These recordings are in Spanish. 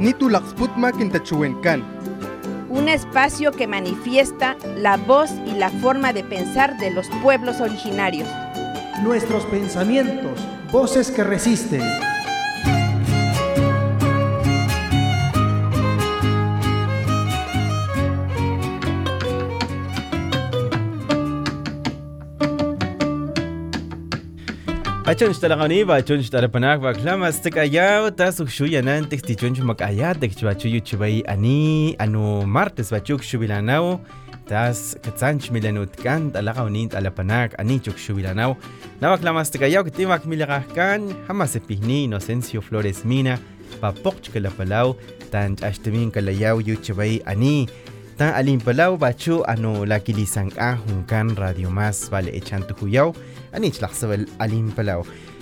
nitulaxputma quintachuencan. Un espacio que manifiesta la voz y la forma de pensar de los pueblos originarios. Nuestros pensamientos, voces que resisten. Achon shtalaqani bachon shtalapanak baklamas tikayaw tasuk shuyanan tiktichon chumakayat tikchuachuyu chubay ani anu martes bachuk shubilanaw tas katsanch milanut kan talaqawnin talapanak ani chuk shubilanaw nabaklamas tikayaw kitimak milaqajkan hamasepihni Inocencio Flores Mina papoq chkalapalaw tan ch'axtimin kalayaw yu chubay ani tan alimpalaw bachu anu lakilisanka junkan radio más vale echan Palau.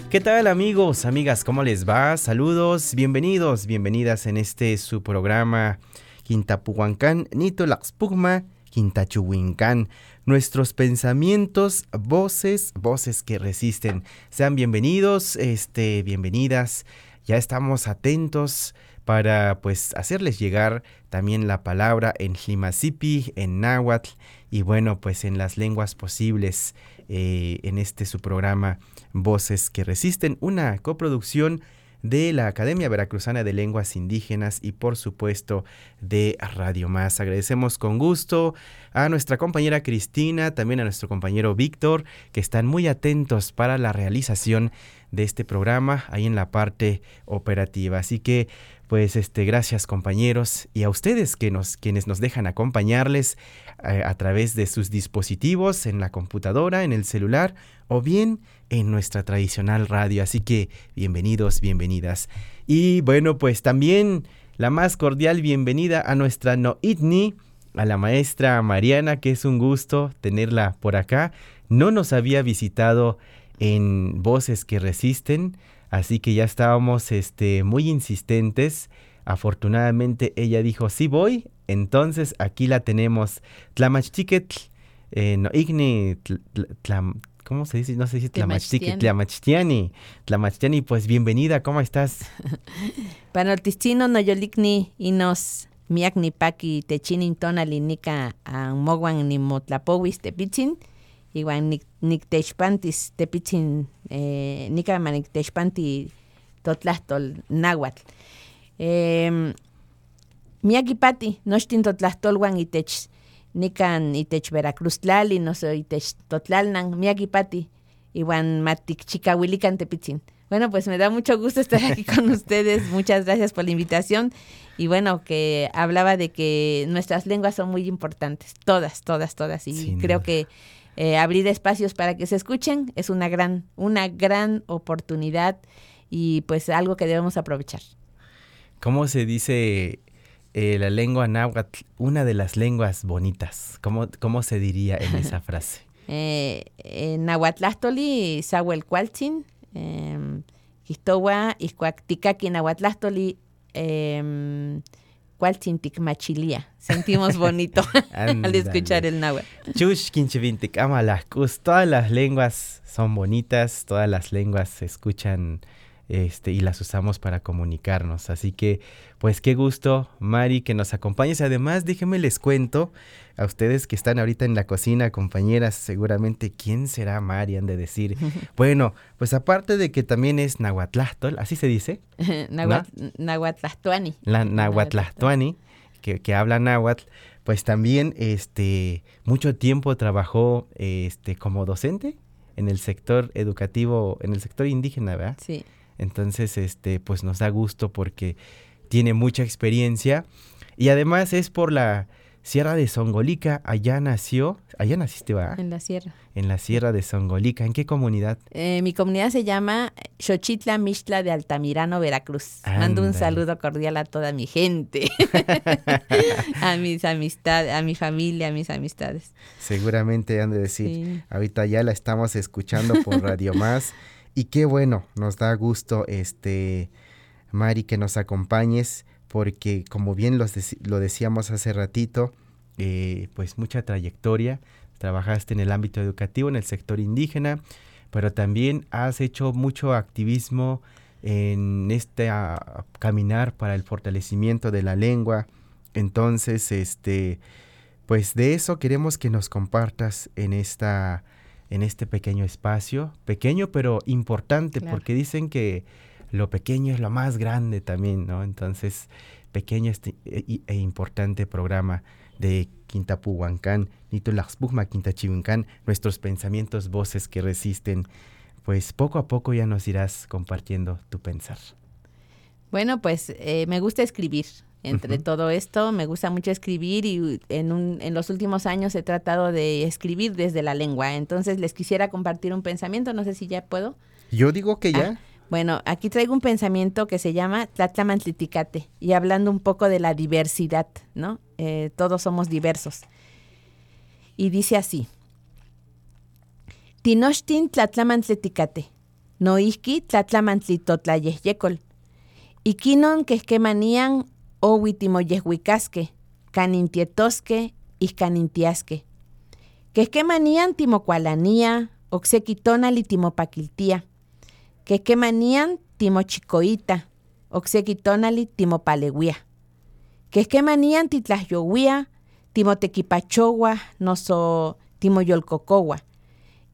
¿Qué tal amigos, amigas? ¿Cómo les va? Saludos, bienvenidos, bienvenidas en este su programa Quintapuhuancán, Nito Laxpugma, Quintachuhuincán. Nuestros pensamientos, voces, voces que resisten. Sean bienvenidos, este, bienvenidas. Ya estamos atentos para pues hacerles llegar también la palabra en Jimasipi, en náhuatl y bueno, pues en las lenguas posibles eh, en este su programa Voces que Resisten, una coproducción de la Academia Veracruzana de Lenguas Indígenas y por supuesto de Radio Más. Agradecemos con gusto a nuestra compañera Cristina, también a nuestro compañero Víctor, que están muy atentos para la realización de este programa ahí en la parte operativa. Así que pues este, gracias compañeros y a ustedes que nos, quienes nos dejan acompañarles eh, a través de sus dispositivos, en la computadora, en el celular o bien en nuestra tradicional radio. Así que bienvenidos, bienvenidas. Y bueno, pues también la más cordial bienvenida a nuestra Noitni, a la maestra Mariana, que es un gusto tenerla por acá. No nos había visitado en Voces que Resisten, Así que ya estábamos este, muy insistentes. Afortunadamente ella dijo, sí voy. Entonces aquí la tenemos. Tlamachtiquetl, eh, no, igni, ¿cómo se dice? No sé si Tlamachtiquetl, Tlamachtiani. Tlamachtiani, pues bienvenida, ¿cómo estás? Panoltistino no yolikni y nos miak ni paki techinin tonali nika a mogwan ni motlapowis tepitzin iwan nik, niktexpantis tepitzin eh, nika maniktexpanti totlahtol náhuatl. Eh, miakipati nochtin totlahtolwan itech nikan itech Veracruz tlali, noso itech totlalnan miakipati iwan matikchikawilikan tepitzin. Bueno, pues me da mucho gusto estar aquí con ustedes. Muchas gracias por la invitación. Y bueno, que hablaba de que nuestras lenguas son muy importantes, todas, todas, todas. Y creo que eh, abrir espacios para que se escuchen es una gran, una gran oportunidad y pues algo que debemos aprovechar. ¿Cómo se dice eh, la lengua náhuatl, una de las lenguas bonitas? ¿Cómo, cómo se diría en esa frase? eh, eh, Nahuatlástoli, Sahuel Cualtzin, eh, Histowa, Iscuacticaqui, Nahuatlástoli, eh, machilia. Sentimos bonito al escuchar el náhuatl. Chush quinchivintic amalascus. Todas las lenguas son bonitas, todas las lenguas se escuchan este, y las usamos para comunicarnos. Así que, pues qué gusto, Mari, que nos acompañes. Además, déjenme les cuento a ustedes que están ahorita en la cocina, compañeras, seguramente, ¿quién será Mari? Han de decir. bueno, pues aparte de que también es Nahuatlastol, ¿así se dice? Nahuat. La Nahuatlahtuani, que, que habla náhuatl, pues también este, mucho tiempo trabajó este, como docente en el sector educativo, en el sector indígena, ¿verdad? Sí. Entonces, este, pues nos da gusto porque tiene mucha experiencia y además es por la Sierra de Songolica, allá nació, allá naciste, ¿va? En la sierra. En la Sierra de Songolica, ¿en qué comunidad? Eh, mi comunidad se llama Xochitla Mixtla de Altamirano, Veracruz. Andale. Mando un saludo cordial a toda mi gente, a mis amistades, a mi familia, a mis amistades. Seguramente han de decir, sí. ahorita ya la estamos escuchando por Radio Más. Y qué bueno, nos da gusto, este, Mari, que nos acompañes, porque como bien lo, decíamos hace ratito, eh, pues mucha trayectoria. Trabajaste en el ámbito educativo, en el sector indígena, pero también has hecho mucho activismo en este ah, caminar para el fortalecimiento de la lengua. Entonces, este, pues de eso queremos que nos compartas en esta en este pequeño espacio, pequeño pero importante, porque dicen que lo pequeño es lo más grande también, ¿no? Entonces, pequeño este, e, e, importante programa de Quintapuhuancán, Nitulaxpugma Quintachihuancán, nuestros pensamientos, voces que resisten. Pues poco a poco ya nos irás compartiendo tu pensar. Bueno, pues eh, me gusta escribir. Entre todo esto, me gusta mucho escribir y en, un, en los últimos años he tratado de escribir desde la lengua. Entonces les quisiera compartir un pensamiento, no sé si ya puedo. Yo digo que ya. Ah, bueno, aquí traigo un pensamiento que se llama Tlatlamantliticate y hablando un poco de la diversidad, ¿no? Eh, todos somos diversos. Y dice así: Tinochtin Tlatlamantliticate, noihki Tlatlamantlitotlayehyecol, ikinon quehquemanian owitimoyehhuicasque, canintietosque y canintiasque. Quehquemanian timocualania, oxequitonali timopaquiltia que manían timochicoita, oxequitonali timopalewia. Que manían titlahyowia, timotequipachowa, noso timoyolcocowa.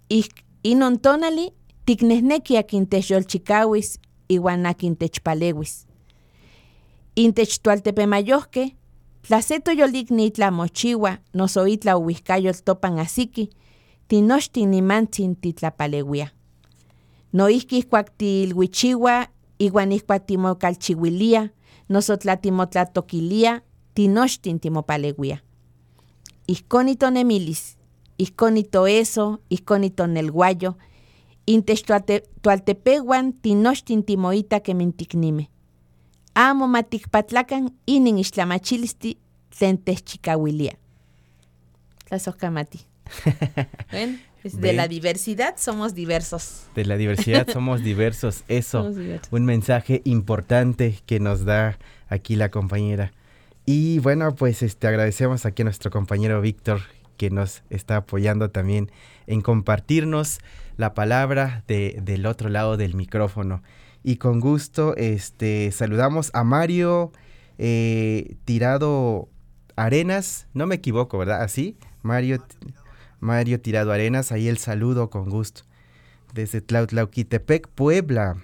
Y inontonali tiknesneki aquintechyolchicawis iwan aquintechpalewis. Intech tualtepemayohke, tlaceto yolikni itla mochiwa, noso itla uwihkayol topan asiki, tinochtin nimantzin titlapalewia. Noihki ihkuak tilwichiwa, iwan ihkuak timokalchiwilia, noso tlatimotlatokiliah, tinochtin timopalewia. Ihkon itonemilis, ihkon itoeso, ihkon itonelguayo, intech tualtepehuan tinochtin timoita kemintiknimeh. Amo matikpatlakan inin ixtlamachilisti tlen techchikawilia. Tlasojkamati. bueno. De la diversidad somos diversos. De la diversidad somos diversos. Eso, un mensaje importante que nos da aquí la compañera. Y bueno, pues este agradecemos aquí a nuestro compañero Víctor que nos está apoyando también en compartirnos la palabra de, del otro lado del micrófono. Y con gusto este, saludamos a Mario eh, Tirado Arenas, no me equivoco, ¿verdad? Así, Mario Mario Tirado Arenas, ahí el saludo con gusto. Desde Tlautlauquitepec, Puebla.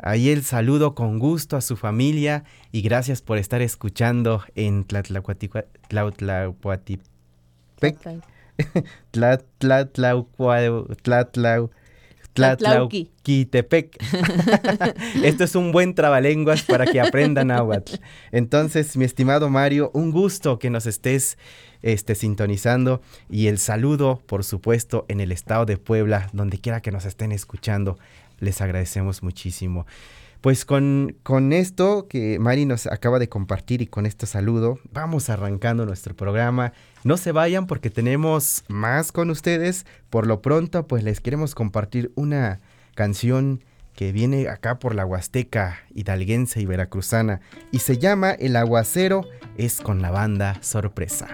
Ahí el saludo con gusto a su familia y gracias por estar escuchando en Tlatlauquatipec. Tlatlauquitepec. Esto es un buen trabalenguas para que aprendan náhuatl. Entonces, mi estimado Mario, un gusto que nos estés este, sintonizando y el saludo, por supuesto, en el estado de Puebla, donde quiera que nos estén escuchando. Les agradecemos muchísimo. Pues con, con esto que Mari nos acaba de compartir y con este saludo, vamos arrancando nuestro programa. No se vayan porque tenemos más con ustedes. Por lo pronto, pues les queremos compartir una canción que viene acá por la Huasteca hidalguense y veracruzana y se llama El aguacero es con la banda Sorpresa.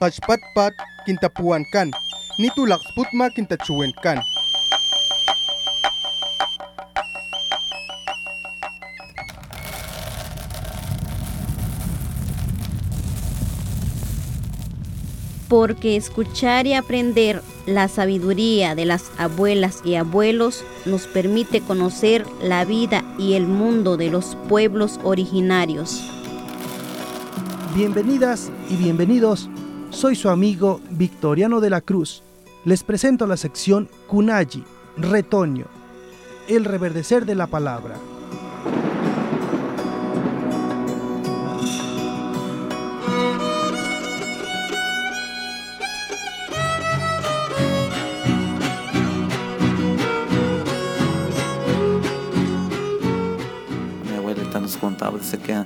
Kachpatpat kintapuan kan. Nitulaksputma kintachuan kan. porque escuchar y aprender la sabiduría de las abuelas y abuelos nos permite conocer la vida y el mundo de los pueblos originarios. Bienvenidas y bienvenidos, soy su amigo Victoriano de la Cruz. Les presento la sección Kunayi, Retoño, el reverdecer de la palabra. Dice que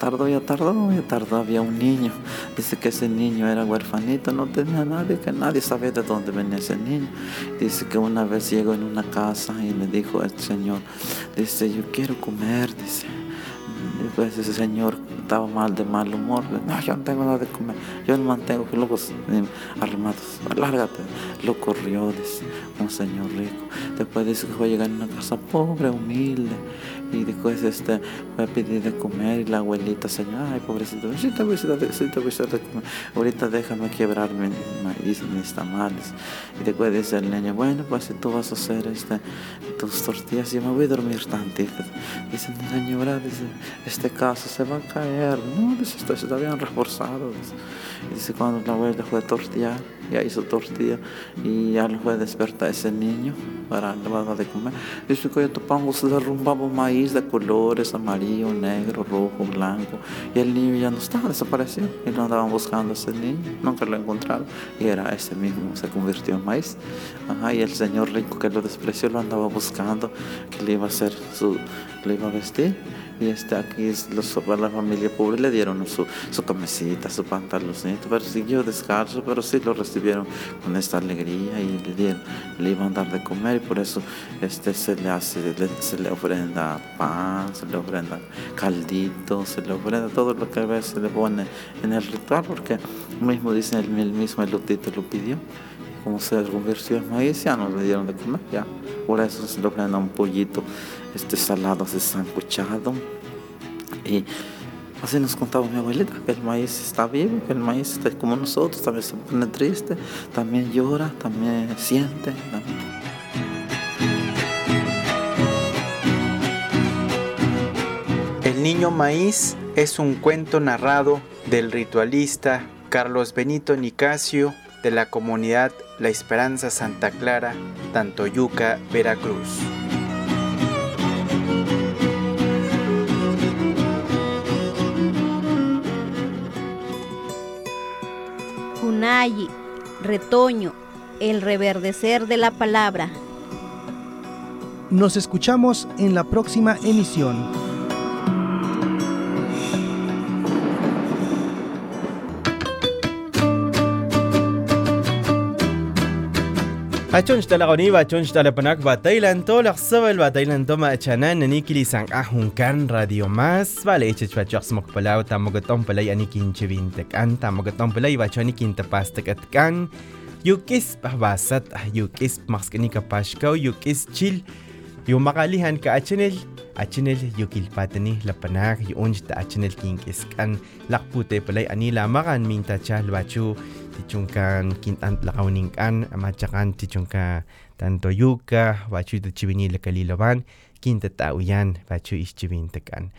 tardó, ya tardó, ya tardó, había un niño, dice que ese niño era huerfanito, no tenía nadie, que nadie sabía de dónde venía ese niño. Dice que una vez llegó en una casa y le dijo al Señor, dice, yo quiero comer, dice. Y pues ese señor estaba mal de mal humor. No, yo no tengo nada de comer. Yo no mantengo locos eh, armados. Lárgate. Lo corrió, dice, un señor rico. Después dice que fue a llegar a una casa pobre, humilde. Y después este, fue a pedir de comer y la abuelita, señor, ay, pobrecito, te voy a te a de comer. Ahorita déjame quebrarme maíz, mis tamales. Y después dice el niño, bueno, pues si tú vas a hacer este, tus tortillas, yo me voy a dormir tantito. Dice, señora, dice, este caso se va a caer. No, dice, esto está bien reforzado. Y dice, cuando la abuela fue a tortillar, ya hizo tortilla y ya lo fue a despertar ese niño para dar de comer. Dice que yo topamos, se derrumbaba maíz de colores, amarillo, negro, rojo, blanco. Y el niño ya no estaba, desapareció. Y lo andaban buscando a ese niño, nunca lo encontraron. Y era ese mismo, se convirtió en maíz. Ajá, y el señor rico que lo despreció lo andaba buscando, que le iba a hacer su, le iba a vestir y este, aquí los, la familia pobre le dieron su, su camisita, su pantaloncito, pero siguió descalzo, pero sí lo recibieron con esta alegría y le dieron, le iban a dar de comer y por eso este, se le hace, se le ofrenda pan, se le ofrenda caldito, se le ofrenda todo lo que a veces se le pone en el ritual, porque mismo dice el, mismo elotito lo pidió como se convirtió en maíz, ya nos le dieron de comer, ya. Por eso se le ofrenda un pollito este salado se sancochado. Y así nos contaba mi abuelita, que el maíz está vivo, que el maíz está como nosotros, también se pone triste, también llora, también siente. El niño maíz es un cuento narrado del ritualista Carlos Benito Nicasio de la comunidad La Esperanza Santa Clara, Tantoyuca, Veracruz. retoño, el reverdecer de la palabra. Nos escuchamos en la próxima emisión. Achonch talagoniba, achonch talapanakba, tailanto, laxsobelba, tailantoma, achanan, anikilisang ahunkan, radio más, vale, echechvachosmok palau, tamogotom palay, anikin chevintekan, tamogotom palay, bachonikin tapastekatkan, yukis pahbasat, yukis maxkenika pashkau, yukis chil, yumagalihan ka achanel, achinel yukilpatani lapanak, yuunch ta achinel kinkiskan, lakpute palay, anila magan minta chal bachu, tichungka tanto ischivинtakan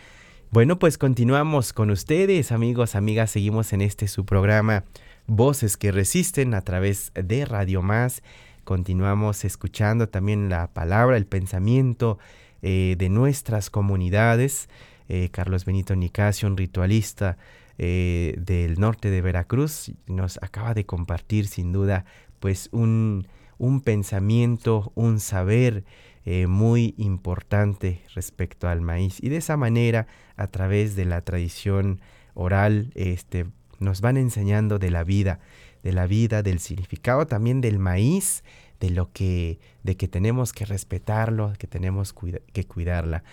bueno, pues continuamos con ustedes, amigos, amigas. Seguimos en este su programa Voces que Resisten a través de Radio Más. Continuamos escuchando también la palabra, el pensamiento eh, de nuestras comunidades. Eh, Carlos Benito Nicasio, un ritualista eh, del norte de Veracruz, nos acaba de compartir sin duda pues un, un pensamiento, un saber eh, muy importante respecto al maíz. Y de esa manera, a través de la tradición oral, este, nos van enseñando de la vida, de la vida, del significado también del maíz, de lo que, de que tenemos que respetarlo, que tenemos que cuidarla.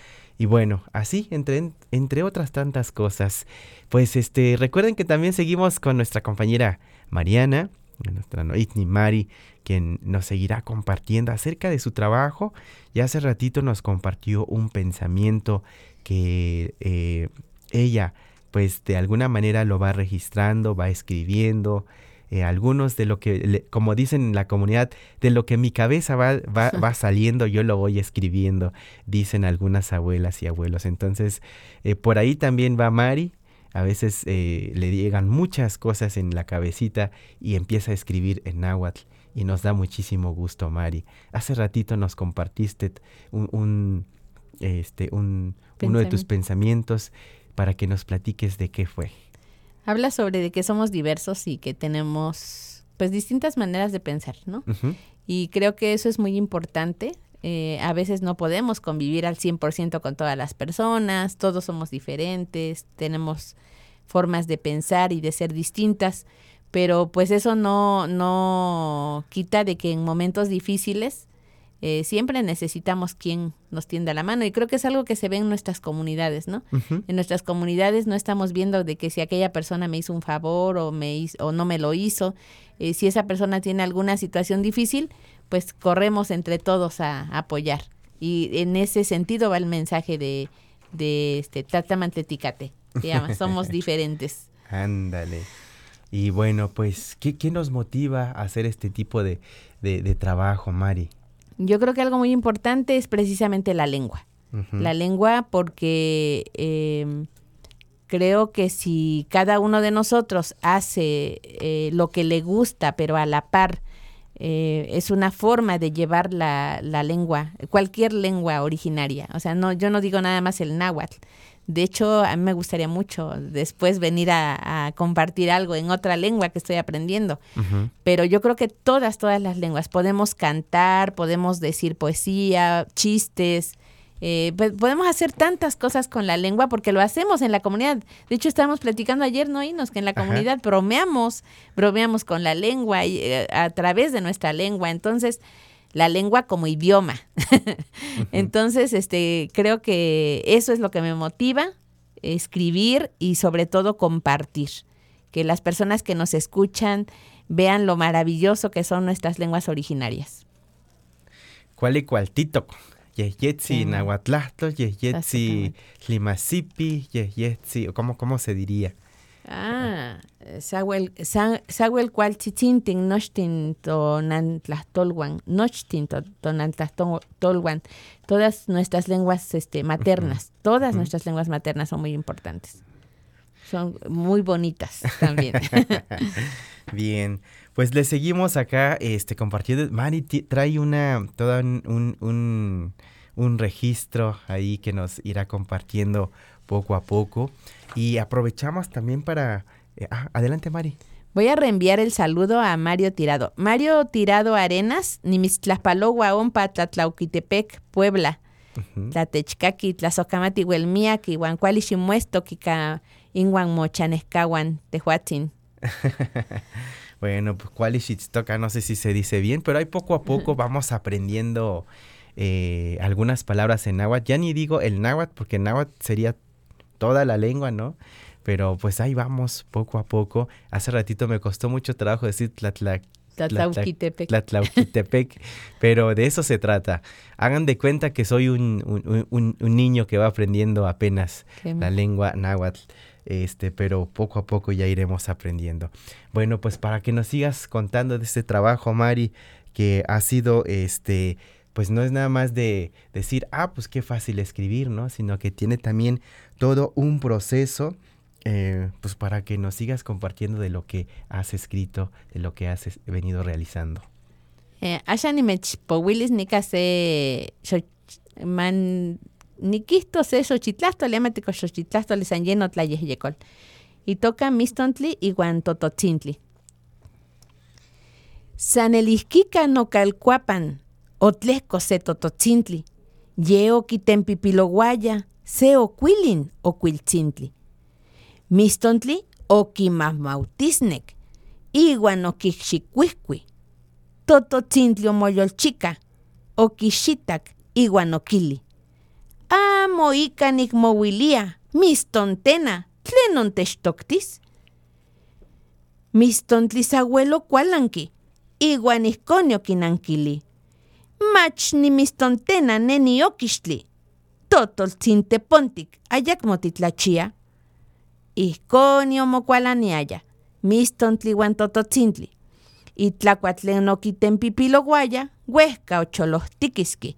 Y bueno, así, entre, entre otras tantas cosas, pues este, recuerden que también seguimos con nuestra compañera Mariana, nuestra Noitni Mari, quien nos seguirá compartiendo acerca de su trabajo. Y hace ratito nos compartió un pensamiento que eh, ella, pues de alguna manera lo va registrando, va escribiendo. Eh, algunos de lo que, como dicen en la comunidad, de lo que mi cabeza va, va, saliendo, yo lo voy escribiendo, dicen algunas abuelas y abuelos. Entonces, eh, por ahí también va Mari, a veces eh, le llegan muchas cosas en la cabecita y empieza a escribir en náhuatl y nos da muchísimo gusto, Mari. Hace ratito nos compartiste un, este, un, uno de tus pensamientos para que nos platiques de qué fue. Habla sobre de que somos diversos y que tenemos pues distintas maneras de pensar, ¿no? Y creo que eso es muy importante. Eh, a veces no podemos convivir al 100% con todas las personas, todos somos diferentes, tenemos formas de pensar y de ser distintas, pero pues eso no, no quita de que en momentos difíciles eh, siempre necesitamos quien nos tienda la mano y creo que es algo que se ve en nuestras comunidades, ¿no? En nuestras comunidades no estamos viendo de que si aquella persona me hizo un favor o me hizo, o no me lo hizo, eh, si esa persona tiene alguna situación difícil, pues corremos entre todos a, apoyar y en ese sentido va el mensaje de, de este Tatamanteticate, llama, somos diferentes. Ándale. Y bueno, pues, ¿qué, ¿qué, nos motiva a hacer este tipo de, de trabajo, Mari? Yo creo que algo muy importante es precisamente la lengua. La lengua porque em, creo que si cada uno de nosotros hace eh, lo que le gusta, pero a la par, eh, es una forma de llevar la, la, lengua, cualquier lengua originaria. O sea, no, yo no digo nada más el náhuatl, de hecho, a mí me gustaría mucho después venir a, compartir algo en otra lengua que estoy aprendiendo. Pero yo creo que todas, todas las lenguas, podemos cantar, podemos decir poesía, chistes, eh, pues, podemos hacer tantas cosas con la lengua porque lo hacemos en la comunidad. De hecho, estábamos platicando ayer, ¿no? Inos, que en la comunidad bromeamos, bromeamos con la lengua y, eh, a través de nuestra lengua. Entonces, la lengua como idioma. Entonces, este, creo que eso es lo que me motiva, escribir y sobre todo compartir. Que las personas que nos escuchan vean lo maravilloso que son nuestras lenguas originarias. ¿Cuál y cuál tito? Yeyetzi nahuatlahto, yeyetzi limasipi, yeyetzi, ¿cómo, ¿cómo se diría? Ah, Sahuel, Sahuel cual chichintin nochtin tonantlahtolwan, nochtin todas nuestras lenguas este, maternas, todas nuestras lenguas maternas son muy importantes. Son muy bonitas también. Bien, pues le seguimos acá este, compartiendo. Mari trae una, toda un, un, un registro ahí que nos irá compartiendo poco a poco. Y aprovechamos también para... Eh, ah, adelante, Mari. Voy a reenviar el saludo a Mario Tirado. Mario Tirado Arenas, Nimistlapalogua, Ompa, Tlatlauquitepec, Puebla. Tlatechcaqui, Tlazocamati, Huelmiaki, Huancuali, Ximuesto, Kika, Inguan, Mochanescahuan, Tehuatzin. bueno, pues toca, no sé si se dice bien, pero ahí poco a poco vamos aprendiendo eh, algunas palabras en náhuatl. Ya ni digo el náhuatl, porque náhuatl sería toda la lengua, ¿no? Pero pues ahí vamos, poco a poco. Hace ratito me costó mucho trabajo decir Tlatla, Tlatlauquitepec. pero de eso se trata. Hagan de cuenta que soy un, un, un, niño que va aprendiendo apenas la lengua náhuatl. Este, pero poco a poco ya iremos aprendiendo. Bueno, pues para que nos sigas contando de este trabajo, Mari, que ha sido este pues no es nada más de decir, ah, pues qué fácil escribir, ¿no? Sino que tiene también todo un proceso, eh, pues para que nos sigas compartiendo de lo que has escrito, de lo que has venido realizando. Eh, Asha ni Willis ni se man ni quisto se xochitlasto le amatico xochitlasto le san lleno yecol. Y toca mistontli y guantototzintli. San elisquica no calcuapan Otlesco se tototzintli, yeo quitempipiloguaya, se oquilin oquiltzintli. Mistontli okimamautisnec, iwan okixxicuihcui. tototzintli omoyolchika, okixitac iwan okili. Amo ika nikmowilia, mistontena, tlenon techtoktis? Mistontlisabuelo kualanki, iwan ihkon okinankili. Mach nimistontena neni okixtli, totoltzintepontik ayakmo titlachia. Ihkon yomokualaniaya, mistontli iwan tototzintli. Itlakuatlen okitempipilowaya, huehka ocholojtikiski,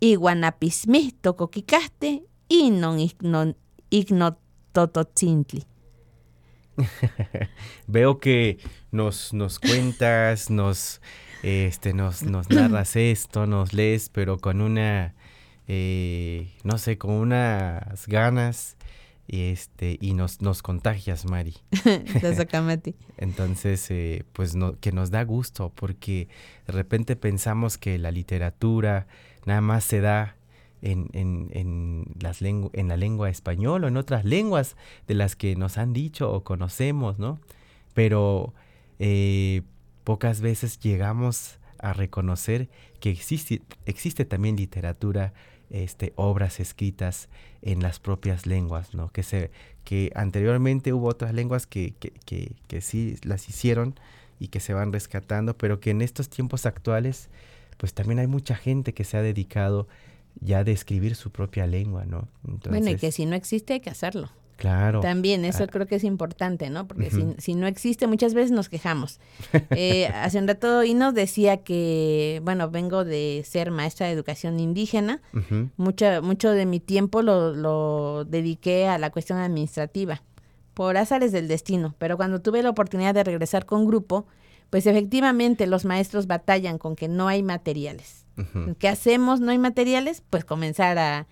iwan apismihtok okikahte, inon ignon, ignotototzintli. Veo que nos, nos cuentas, nos, este, nos, nos narras esto, nos lees, pero con una, eh, no sé, con unas ganas y este y nos, nos contagias, Mari. Exactamente. Entonces, eh, pues no, que nos da gusto porque de repente pensamos que la literatura nada más se da en, en, en, las en la lengua española o en otras lenguas de las que nos han dicho o conocemos, ¿no? Pero eh, pocas veces llegamos a reconocer que existe, existe también literatura, este, obras escritas en las propias lenguas, ¿no? Que, se, que anteriormente hubo otras lenguas que, que, que, que sí las hicieron y que se van rescatando, pero que en estos tiempos actuales, pues también hay mucha gente que se ha dedicado ya de escribir su propia lengua, ¿no? bueno, y que si no existe hay que hacerlo. Claro. También, eso Ah. creo que es importante, ¿no? Porque si, si no existe, muchas veces nos quejamos. Eh, hace un rato Ino decía que, bueno, vengo de ser maestra de educación indígena. Mucho, mucho de mi tiempo lo, lo dediqué a la cuestión administrativa, por azares del destino. Pero cuando tuve la oportunidad de regresar con grupo, pues efectivamente los maestros batallan con que no hay materiales. Ujú. ¿Qué hacemos? ¿No hay materiales? Pues comenzar a,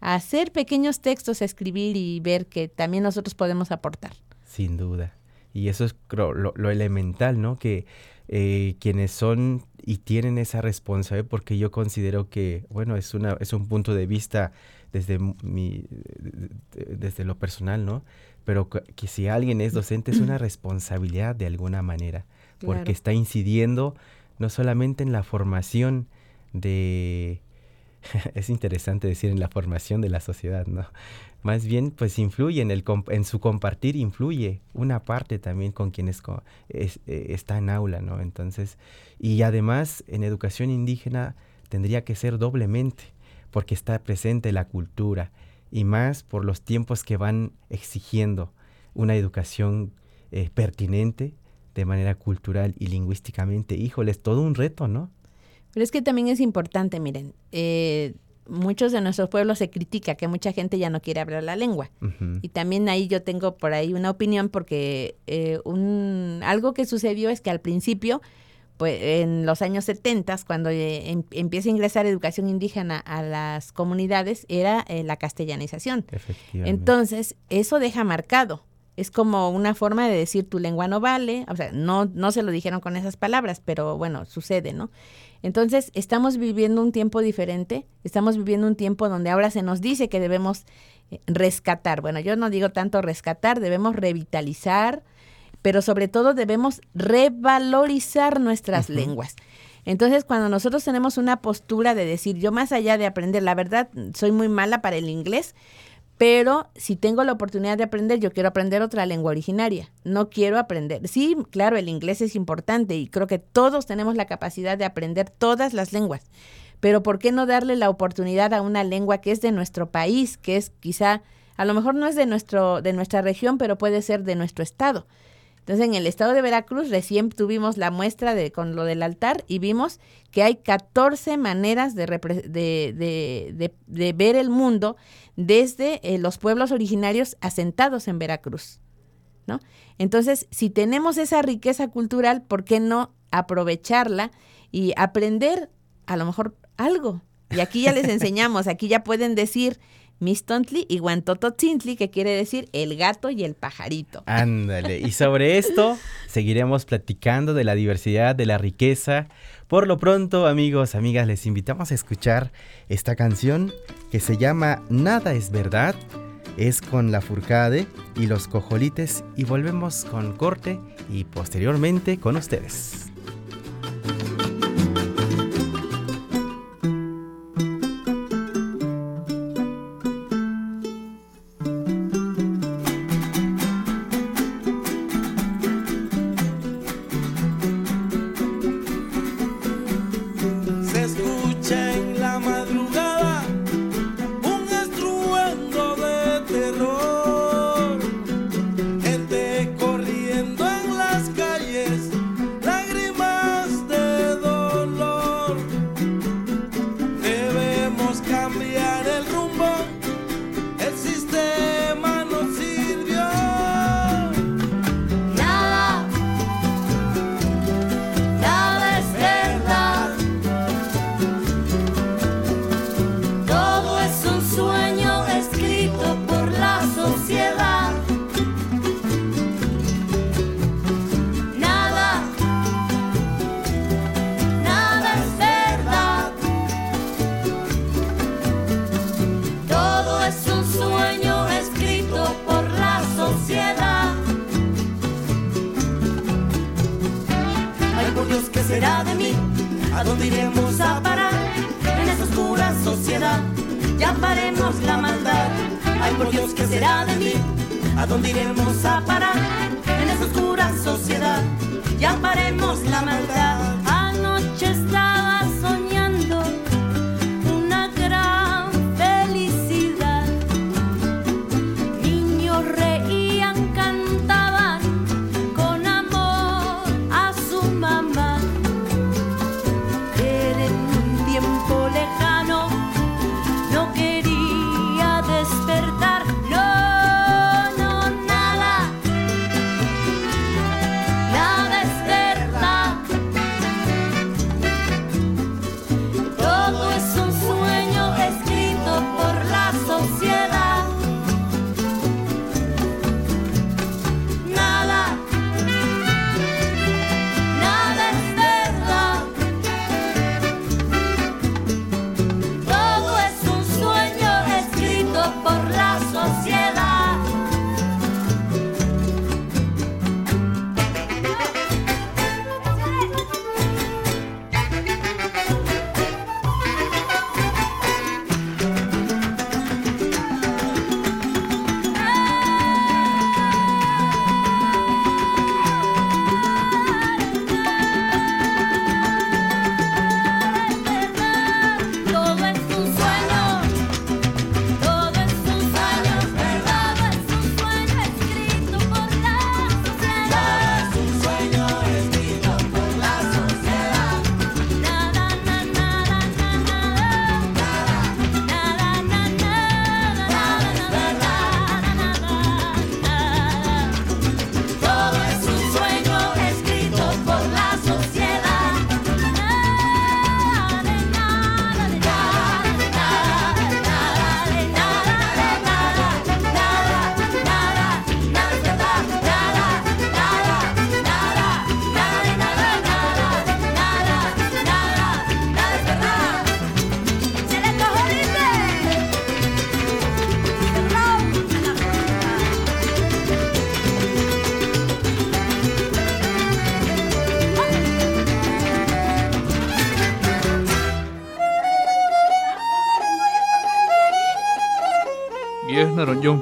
a hacer pequeños textos, a escribir y ver que también nosotros podemos aportar. Sin duda. Y eso es creo, lo, lo elemental, ¿no? Que eh, quienes son y tienen esa responsabilidad, porque yo considero que, bueno, es, una, es un punto de vista desde, mi, de- de- desde lo personal, ¿no? Pero que, que si alguien es docente es una responsabilidad de alguna manera, porque Claro. está incidiendo no solamente en la formación de... es interesante decir en la formación de la sociedad, ¿no? Más bien, pues influye en, el, en su compartir, influye una parte también con quienes co- es- eh, está en aula, ¿no? Entonces, y además en educación indígena tendría que ser doblemente, porque está presente la cultura y más por los tiempos que van exigiendo una educación eh, pertinente de manera cultural y lingüísticamente. Híjole, es todo un reto, ¿no? Pero es que también es importante, miren, eh, muchos de nuestros pueblos se critica que mucha gente ya no quiere hablar la lengua. Y también ahí yo tengo por ahí una opinión porque eh, un, algo que sucedió es que al principio, pues en los años 70, cuando eh, em- empieza a ingresar educación indígena a las comunidades, era eh, la castellanización. Efectivamente. Entonces, eso deja marcado. Es como una forma de decir tu lengua no vale, o sea, no, no se lo dijeron con esas palabras, pero bueno, sucede, ¿no? Entonces, estamos viviendo un tiempo diferente, estamos viviendo un tiempo donde ahora se nos dice que debemos eh, rescatar. Bueno, yo no digo tanto rescatar, debemos revitalizar, pero sobre todo debemos revalorizar nuestras lenguas. Entonces, cuando nosotros tenemos una postura de decir, yo más allá de aprender, la verdad, soy muy mala para el inglés, pero si tengo la oportunidad de aprender, yo quiero aprender otra lengua originaria. No quiero aprender. Sí, claro, el inglés es importante y creo que todos tenemos la capacidad de aprender todas las lenguas. Pero ¿por qué no darle la oportunidad a una lengua que es de nuestro país, que es quizá, a lo mejor no es de, nuestro, de nuestra región, pero puede ser de nuestro estado? Entonces, en el estado de Veracruz recién tuvimos la muestra de con lo del altar y vimos que hay 14 maneras de, de- de ver el mundo desde eh, los pueblos originarios asentados en Veracruz. ¿no? Entonces, si tenemos esa riqueza cultural, ¿por qué no aprovecharla y aprender a lo mejor algo? Y aquí ya les enseñamos, aquí ya pueden decir Mistontli y Guantototzintli, que quiere decir el gato y el pajarito. Ándale. Y sobre esto seguiremos platicando de la diversidad, de la riqueza. Por lo pronto, amigos, amigas, les invitamos a escuchar esta canción que se llama Nada es verdad. Es con la Furcade y los Cojolites y volvemos con corte y posteriormente con ustedes.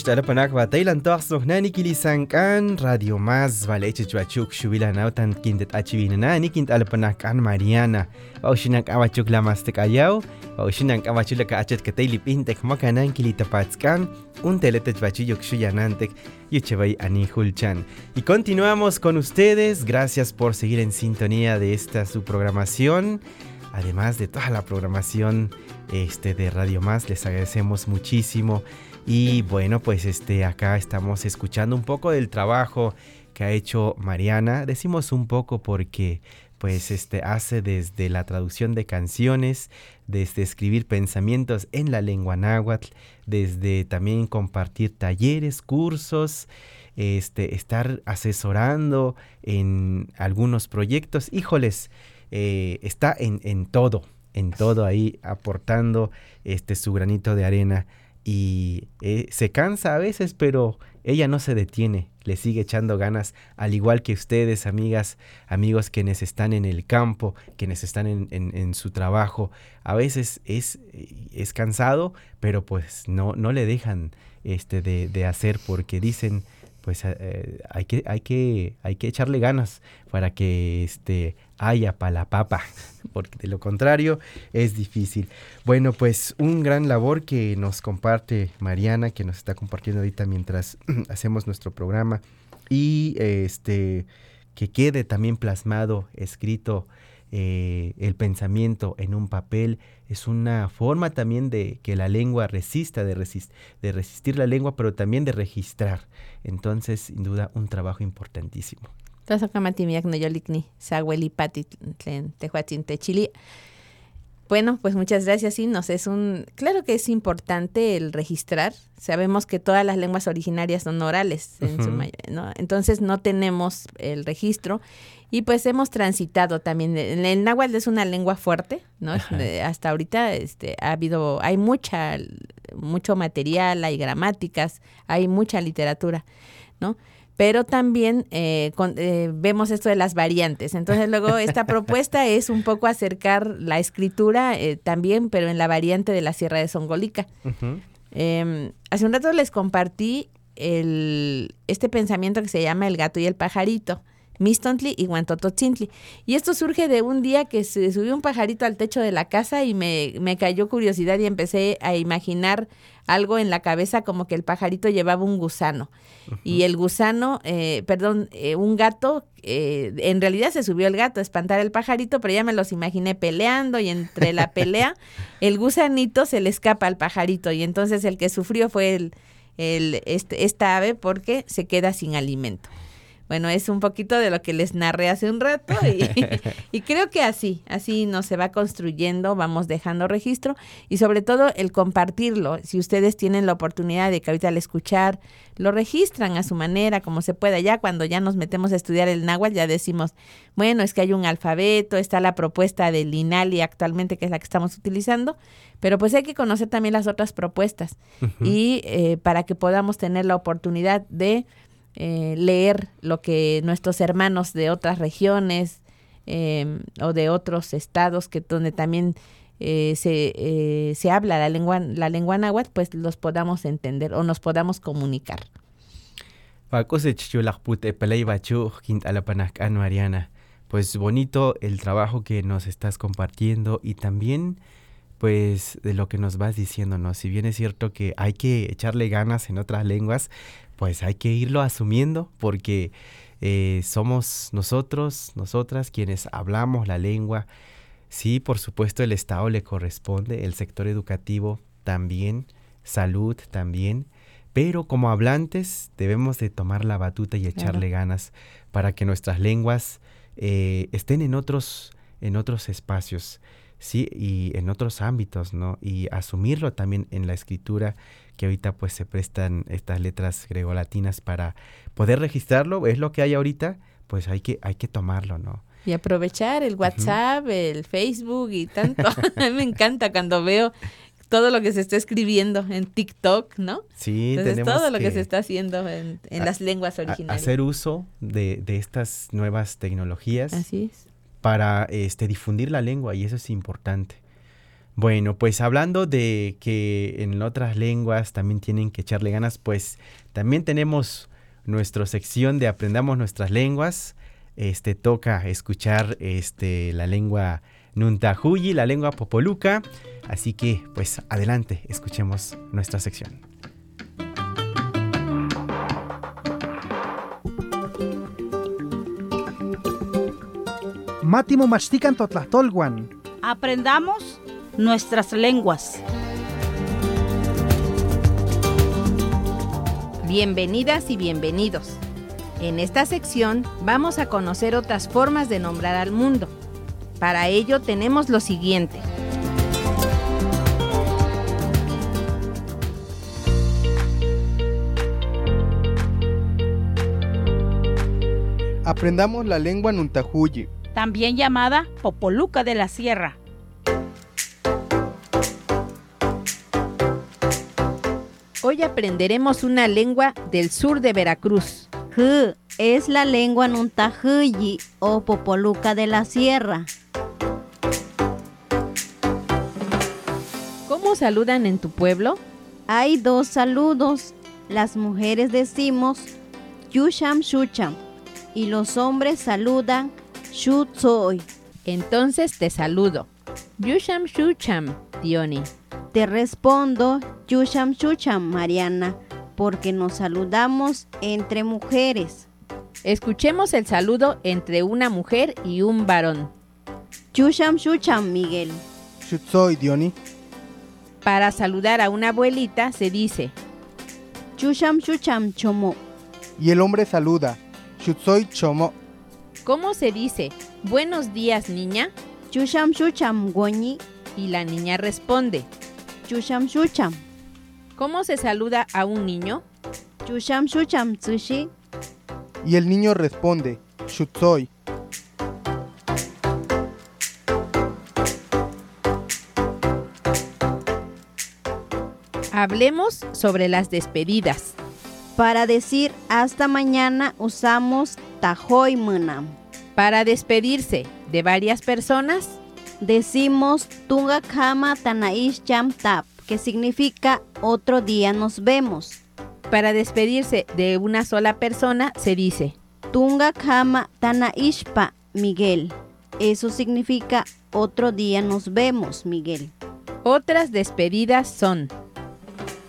Shtalapanak bataylan toaqsnoq nani kilisankan Radio an Mariana. Un y continuamos con ustedes. Gracias por seguir en sintonía de esta su programación además de toda la programación este, de Radio Más. Les agradecemos muchísimo. Y bueno, pues este, acá estamos escuchando un poco del trabajo que ha hecho Mariana. Decimos un poco porque pues este hace desde la traducción de canciones, desde escribir pensamientos en la lengua náhuatl, desde también compartir talleres, cursos, este, estar asesorando en algunos proyectos. Híjoles, eh, está en, en todo, en todo ahí aportando este su granito de arena y eh, se cansa a veces, pero ella no se detiene, le sigue echando ganas, al igual que ustedes, amigas, amigos quienes están en el campo, quienes están en, en- en su trabajo. A veces es, es cansado, pero pues no, no le dejan este, de, de hacer porque dicen, pues eh, hay, que, hay, que, hay que echarle ganas para que este, haya para la papa, porque de lo contrario es difícil. Bueno, pues un gran labor que nos comparte Mariana, que nos está compartiendo ahorita mientras hacemos nuestro programa y este que quede también plasmado, escrito eh, el pensamiento en un papel, es una forma también de que la lengua resista, de, resist- de resistir la lengua, pero también de registrar. Entonces, sin duda, un trabajo importantísimo. Entonces, kamati miak no yolikni, sahuelipati, tlen tehuatzin techili. Bueno, pues muchas gracias. Sí, nos es un. Claro que es importante el registrar. Sabemos que todas las lenguas originarias son orales, en su mayoría, ¿no? Entonces no tenemos el registro y pues hemos transitado también. El, el náhuatl es una lengua fuerte, ¿no? De- hasta ahorita este, ha habido, hay mucha, mucho material, hay gramáticas, hay mucha literatura, ¿no? Pero también eh, con- eh, vemos esto de las variantes. Entonces luego esta propuesta es un poco acercar la escritura eh, también, pero en la variante de la Sierra de Songolica. Eh, hace un rato les compartí el, este pensamiento que se llama el gato y el pajarito. Mistontli y Guantototzintli. Y esto surge de un día que se subió un pajarito al techo de la casa y me, me cayó curiosidad y empecé a imaginar algo en la cabeza como que el pajarito llevaba un gusano. Y el gusano, eh, perdón, eh, un gato, eh, en realidad se subió el gato a espantar al pajarito, pero ya me los imaginé peleando y entre la pelea el gusanito se le escapa al pajarito y entonces el que sufrió fue el, el, este, esta ave porque se queda sin alimento. Bueno, es un poquito de lo que les narré hace un rato y, y creo que así, así nos se va construyendo, vamos dejando registro y sobre todo el compartirlo. Si ustedes tienen la oportunidad de que ahorita al escuchar lo registran a su manera, como se pueda. Ya cuando ya nos metemos a estudiar el náhuatl, ya decimos, bueno, es que hay un alfabeto, está la propuesta del INALI actualmente, que es la que estamos utilizando, pero pues hay que conocer también las otras propuestas y eh, para que podamos tener la oportunidad de eh, leer lo que nuestros hermanos de otras regiones eh, o de otros estados que donde también eh, se, eh, se habla la lengua la lengua náhuatl pues los podamos entender o nos podamos comunicar. Pues bonito el trabajo que nos estás compartiendo y también pues de lo que nos vas diciendo, ¿no? Si bien es cierto que hay que echarle ganas en otras lenguas, pues hay que irlo asumiendo porque eh, somos nosotros, nosotras quienes hablamos la lengua. Sí, por supuesto el Estado le corresponde, el sector educativo también, salud también, pero como hablantes debemos de tomar la batuta y echarle Claro. ganas para que nuestras lenguas eh, estén en otros, en otros espacios, sí, y en otros ámbitos, ¿no? Y asumirlo también en la escritura, que ahorita pues se prestan estas letras gregolatinas para poder registrarlo, es lo que hay ahorita, pues hay que, hay que tomarlo, ¿no? y aprovechar el WhatsApp, el Facebook y tanto. A mí me encanta cuando veo todo lo que se está escribiendo en TikTok, ¿no? Sí, Entonces, tenemos todo lo que que se está haciendo en, en a- las lenguas originales. hacer uso de, de estas nuevas tecnologías Así es. Para este, difundir la lengua y eso es importante. Bueno, pues hablando de que en otras lenguas también tienen que echarle ganas, pues también tenemos nuestra sección de Aprendamos nuestras lenguas. Este toca escuchar este la lengua Nuntahuyi, la lengua popoluca. Así que, pues adelante, escuchemos nuestra sección. Mátimo Machtican Totlahtolguan. Aprendamos nuestras lenguas. Bienvenidas y bienvenidos. En esta sección vamos a conocer otras formas de nombrar al mundo. Para ello tenemos lo siguiente. Aprendamos la lengua Nuntahuyi. También llamada Popoluca de la Sierra. Hoy aprenderemos una lengua del sur de Veracruz. J es la lengua Nuntahuyi o Popoluca de la Sierra. ¿Cómo saludan en tu pueblo? Hay dos saludos. Las mujeres decimos Yusham Shucham y los hombres saludan Shutsoy. Entonces te saludo. Yusham Shucham, Diony. Te respondo Yusham Shucham, Mariana, porque nos saludamos entre mujeres. Escuchemos el saludo entre una mujer y un varón. Chusham Shucham, Miguel. Shutsoy, Diony. Para saludar a una abuelita se dice Chusham Shucham, Chomo. Y el hombre saluda. Shutsoy, Chomo. ¿Cómo se dice? Buenos días, niña. Chusham Shucham, Goñi. Y la niña responde. Chusham Shucham. ¿Cómo se saluda a un niño? Chusham Shucham, Tsushi. Y el niño responde. Shutsoy. Hablemos sobre las despedidas. Para decir hasta mañana usamos Tajoy Munam. Para despedirse de varias personas, Decimos Tunga Kama Tanaish Cham Tap, que significa otro día nos vemos. para despedirse de una sola persona se dice Tunga Kama Tanaishpa, Miguel. Eso significa otro día nos vemos, Miguel. Otras despedidas son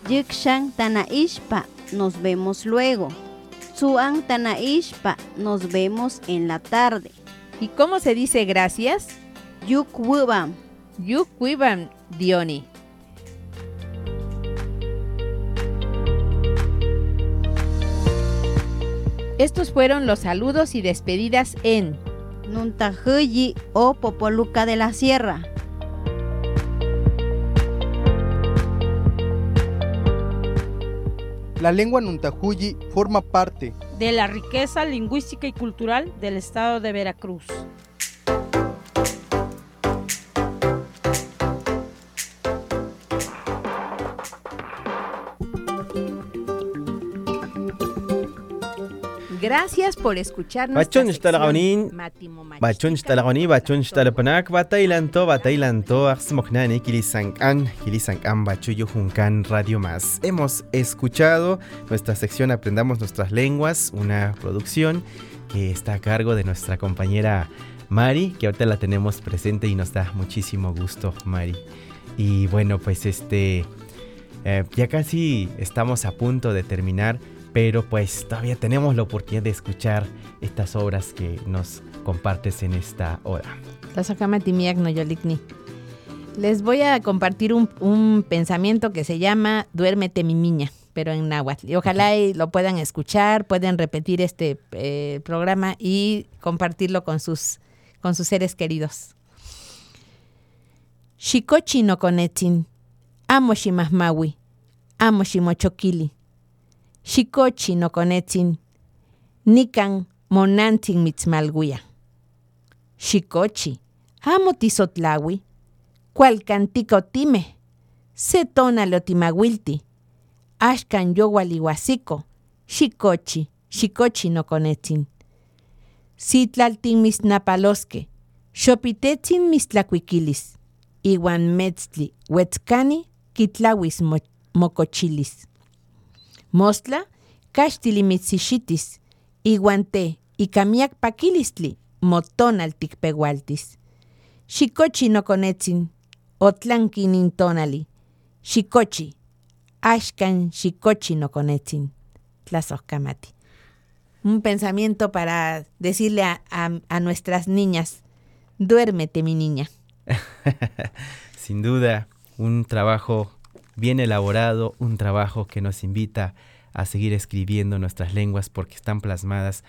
Yikshan Tanaishpa, nos vemos luego. Suan Tanaishpa, nos vemos en la tarde. ¿Y cómo se dice gracias? Yukwubam, Yukwiban Dioni. Estos fueron los saludos y despedidas en Nuntajuyi o Popoluca de la Sierra. La lengua Nuntahuyi forma parte De la riqueza lingüística y cultural del estado de Veracruz. Gracias por escuchar nuestra Bachon sección Shtalaganin, Matimo Machtica. Bachon Shtalagoni, Bachon Shtalapanak, Batailanto, Batailanto, Axmoknani, Kilisankan, Kilisankan, Bachuyo Junkan, Radio Más. Hemos escuchado nuestra sección Aprendamos Nuestras Lenguas, una producción que está a cargo de nuestra compañera Mari, que ahorita la tenemos presente y nos da muchísimo gusto, Mari. Y bueno, pues este. eh, ya casi estamos a punto de terminar, pero pues todavía tenemos la oportunidad de escuchar estas obras que nos compartes en esta hora. Les voy a compartir un, un pensamiento que se llama Duérmete mi niña, pero en náhuatl. Y ojalá y lo puedan escuchar, pueden repetir este eh, programa y compartirlo con sus, con sus seres queridos. Shikochi no konetzin, amo shimahmawi, amo shimochokili. Shikochi no konetzin, nikan monantzin mitzmalguya. Shikochi, amo tisotlawi, cualcantico time, setona lotimagüilti, axcan yowalihuasico, xikochi, xikochi no konetzin. Sitlaltin misnapalosque, xopitetzin mistlacuiquilis, iwan metztli, huetzcani, kitlawis mo- mocochilis. Mostla, caxtili mitzixitis, iwan te, icamiac paquilistli, motonal ticpehualtis. Xikochi no konetzin, otlanki nintonali, xikochi, axcan xikochi no konetzin, tlazohkamati. Un pensamiento para decirle a nuestras niñas, duérmete mi niña. Sin duda, un trabajo bien elaborado, un trabajo que nos invita a seguir escribiendo nuestras lenguas porque están plasmadas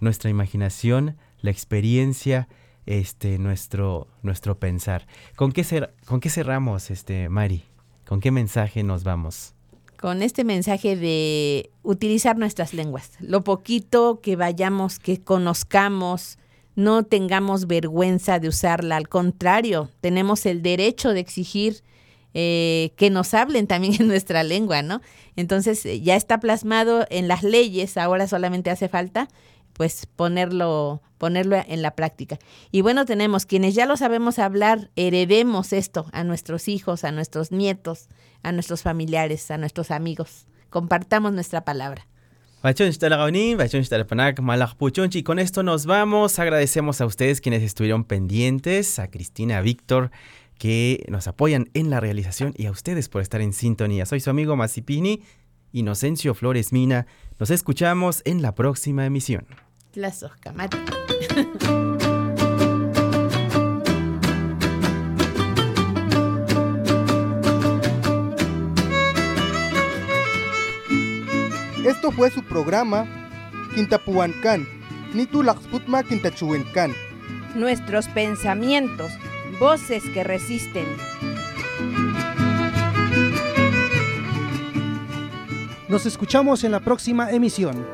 nuestra imaginación, la experiencia, este, nuestro, nuestro pensar. ¿Con qué, ¿Con qué cerramos, este, Mari? ¿Con qué mensaje nos vamos? con este mensaje de utilizar nuestras lenguas. Lo poquito que vayamos, que conozcamos, no tengamos vergüenza de usarla. Al contrario, tenemos el derecho de exigir eh, que nos hablen también en nuestra lengua, ¿no? Entonces eh, ya está plasmado en las leyes, ahora solamente hace falta pues ponerlo, ponerlo en la práctica. Y bueno, tenemos quienes ya lo sabemos hablar, heredemos esto a nuestros hijos, a nuestros nietos, a nuestros familiares, a nuestros amigos. Compartamos nuestra palabra. Y con esto nos vamos. Agradecemos a ustedes quienes estuvieron pendientes, a Cristina, a Víctor, que nos apoyan en la realización y a ustedes por estar en sintonía. Soy su amigo Masipini, Inocencio Flores Mina. Nos escuchamos en la próxima emisión. Las Oscamati. Esto fue su programa Quintapuancán, Nitulaxputma Quintachuencán. Nuestros pensamientos voces que resisten. Nos escuchamos en la próxima emisión.